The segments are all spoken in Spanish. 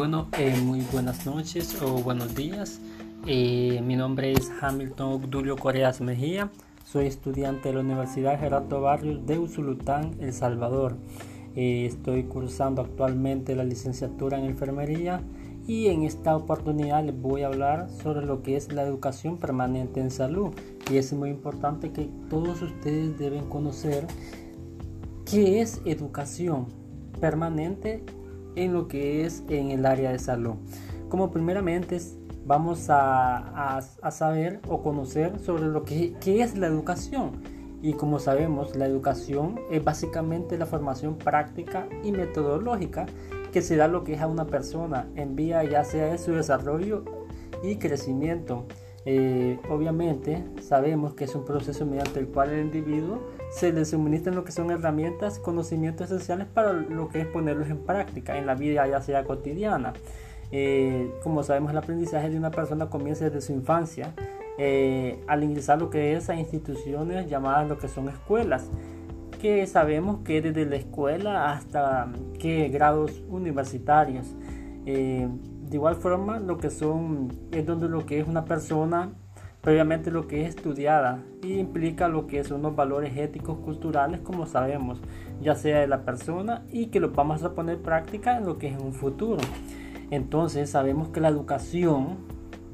Bueno, eh, muy buenas noches o buenos días. Eh, mi nombre es Hamilton Obdulio Coreas Mejía. Soy estudiante de la Universidad Gerardo Barrios de Usulután, El Salvador. Eh, estoy cursando actualmente la licenciatura en enfermería y en esta oportunidad les voy a hablar sobre lo que es la educación permanente en salud. Y es muy importante que todos ustedes deben conocer qué es educación permanente en lo que es en el área de salud. Como primeramente vamos a, a, saber o conocer sobre lo que qué es la educación. Y como sabemos, la educación es básicamente la formación práctica y metodológica que se da lo que es a una persona en vía ya sea de su desarrollo y crecimiento. Eh, obviamente sabemos que es un proceso mediante el cual el individuo se le suministran lo que son herramientas, conocimientos esenciales para lo que es ponerlos en práctica en la vida ya sea cotidiana. Eh, como sabemos el aprendizaje de una persona comienza desde su infancia eh, al ingresar lo que es a instituciones llamadas lo que son escuelas que sabemos que desde la escuela hasta qué grados universitarios de igual forma, lo que son es donde lo que es una persona previamente lo que es estudiada y implica lo que son los valores éticos culturales como sabemos ya sea de la persona y que lo vamos a poner en práctica en lo que es en un futuro. Entonces sabemos que la educación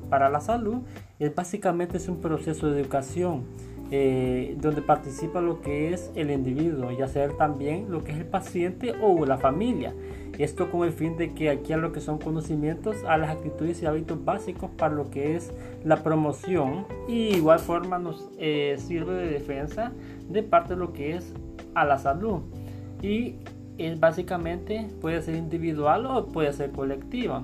para la salud es básicamente es un proceso de educación eh, donde participa lo que es el individuo, ya sea también lo que es el paciente o la familia. Esto con el fin de que aquí a lo que son conocimientos, a las actitudes y hábitos básicos para lo que es la promoción y igual forma nos eh, sirve de defensa de parte de lo que es a la salud. Y es básicamente puede ser individual o puede ser colectiva.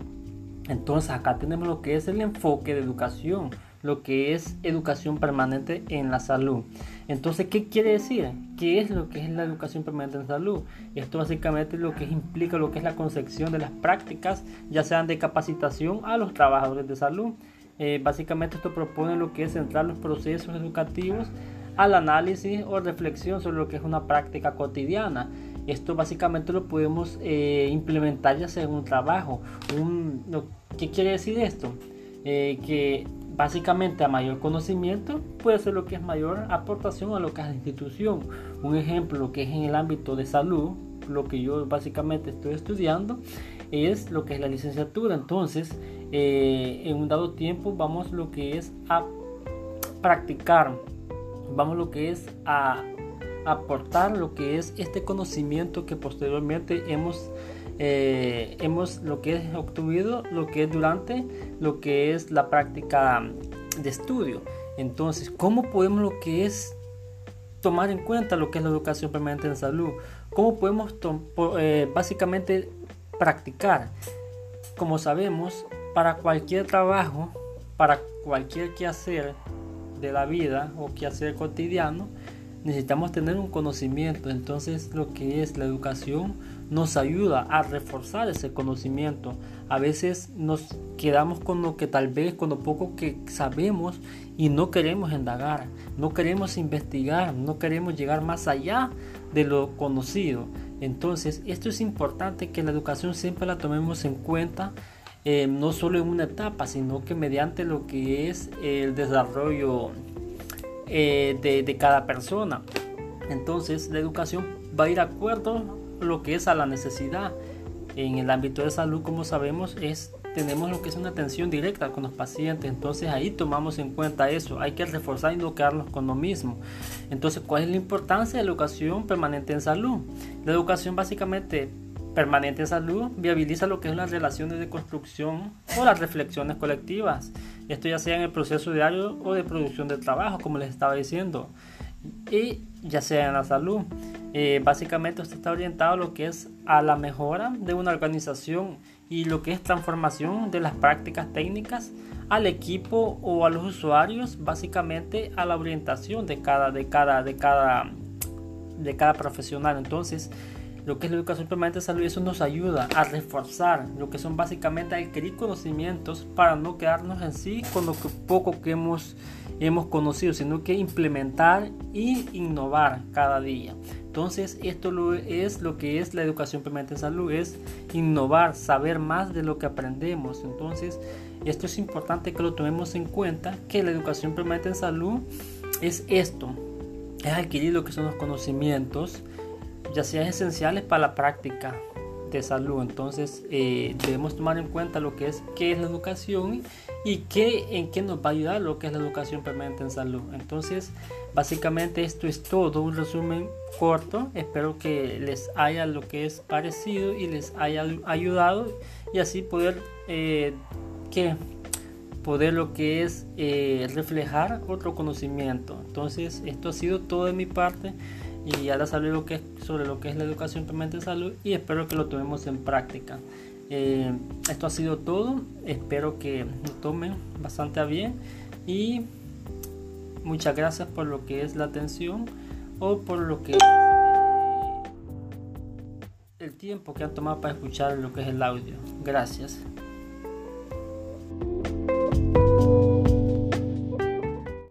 Entonces acá tenemos lo que es el enfoque de educación lo que es educación permanente en la salud. Entonces, ¿qué quiere decir? ¿Qué es lo que es la educación permanente en salud? Esto básicamente lo que implica lo que es la concepción de las prácticas, ya sean de capacitación a los trabajadores de salud. Eh, básicamente esto propone lo que es centrar los procesos educativos al análisis o reflexión sobre lo que es una práctica cotidiana. Esto básicamente lo podemos eh, implementar ya sea en un trabajo. ¿Qué quiere decir esto? Eh, que básicamente a mayor conocimiento puede ser lo que es mayor aportación a lo que es la institución. Un ejemplo, lo que es en el ámbito de salud, lo que yo básicamente estoy estudiando es lo que es la licenciatura. Entonces, eh, en un dado tiempo vamos lo que es a practicar, vamos lo que es a aportar lo que es este conocimiento que posteriormente hemos eh, hemos lo que es obtenido, lo que es durante lo que es la práctica de estudio. Entonces, ¿cómo podemos lo que es tomar en cuenta lo que es la educación permanente en salud? ¿Cómo podemos eh, básicamente practicar? Como sabemos, para cualquier trabajo, para cualquier quehacer de la vida o quehacer cotidiano, necesitamos tener un conocimiento. Entonces lo que es la educación nos ayuda a reforzar ese conocimiento. A veces nos quedamos con lo que tal vez, con lo poco que sabemos y no queremos indagar, no queremos investigar, no queremos llegar más allá de lo conocido. Entonces esto es importante que la educación siempre la tomemos en cuenta. Eh, no solo en una etapa, sino que mediante lo que es el desarrollo eh, de, cada persona. Entonces la educación va a ir de acuerdo lo que es a la necesidad. En el ámbito de salud, como sabemos, es tenemos lo que es una atención directa con los pacientes. Entonces ahí tomamos en cuenta eso. Hay que reforzar y no con lo mismo. Entonces, ¿cuál es la importancia de la educación permanente en salud? La educación básicamente permanente en salud viabiliza lo que es las relaciones de construcción o las reflexiones colectivas. Esto ya sea en el proceso diario o de producción de trabajo, como les estaba diciendo, y ya sea en la salud. Eh, básicamente usted está orientado a lo que es a la mejora de una organización y lo que es transformación de las prácticas técnicas al equipo o a los usuarios, básicamente a la orientación de cada, de cada, de cada, de cada profesional. Entonces, lo que es la educación permanente de salud, eso nos ayuda a reforzar lo que son básicamente adquirir conocimientos para no quedarnos en sí con lo que poco que hemos, hemos conocido, sino que implementar y innovar cada día. Entonces, esto es lo que es la educación permanente en salud, es innovar, saber más de lo que aprendemos. Entonces, esto es importante que lo tomemos en cuenta, que la educación permanente en salud es esto, es adquirir lo que son los conocimientos, ya sean esenciales para la práctica de salud. Entonces, eh, debemos tomar en cuenta lo que es qué es la educación y qué, en qué nos va a ayudar lo que es la educación permanente en salud. Entonces, básicamente esto es todo, un resumen corto. Espero que les haya lo que es parecido y les haya ayudado y así poder eh, que poder lo que es eh, reflejar otro conocimiento. Entonces, esto ha sido todo de mi parte y ahora sale lo que es sobre lo que es la educación permanente en salud y espero que lo tomemos en práctica. Eh, esto ha sido todo, espero que lo tomen bastante bien y muchas gracias por lo que es la atención o por lo que es eh, el tiempo que han tomado para escuchar lo que es el audio. Gracias.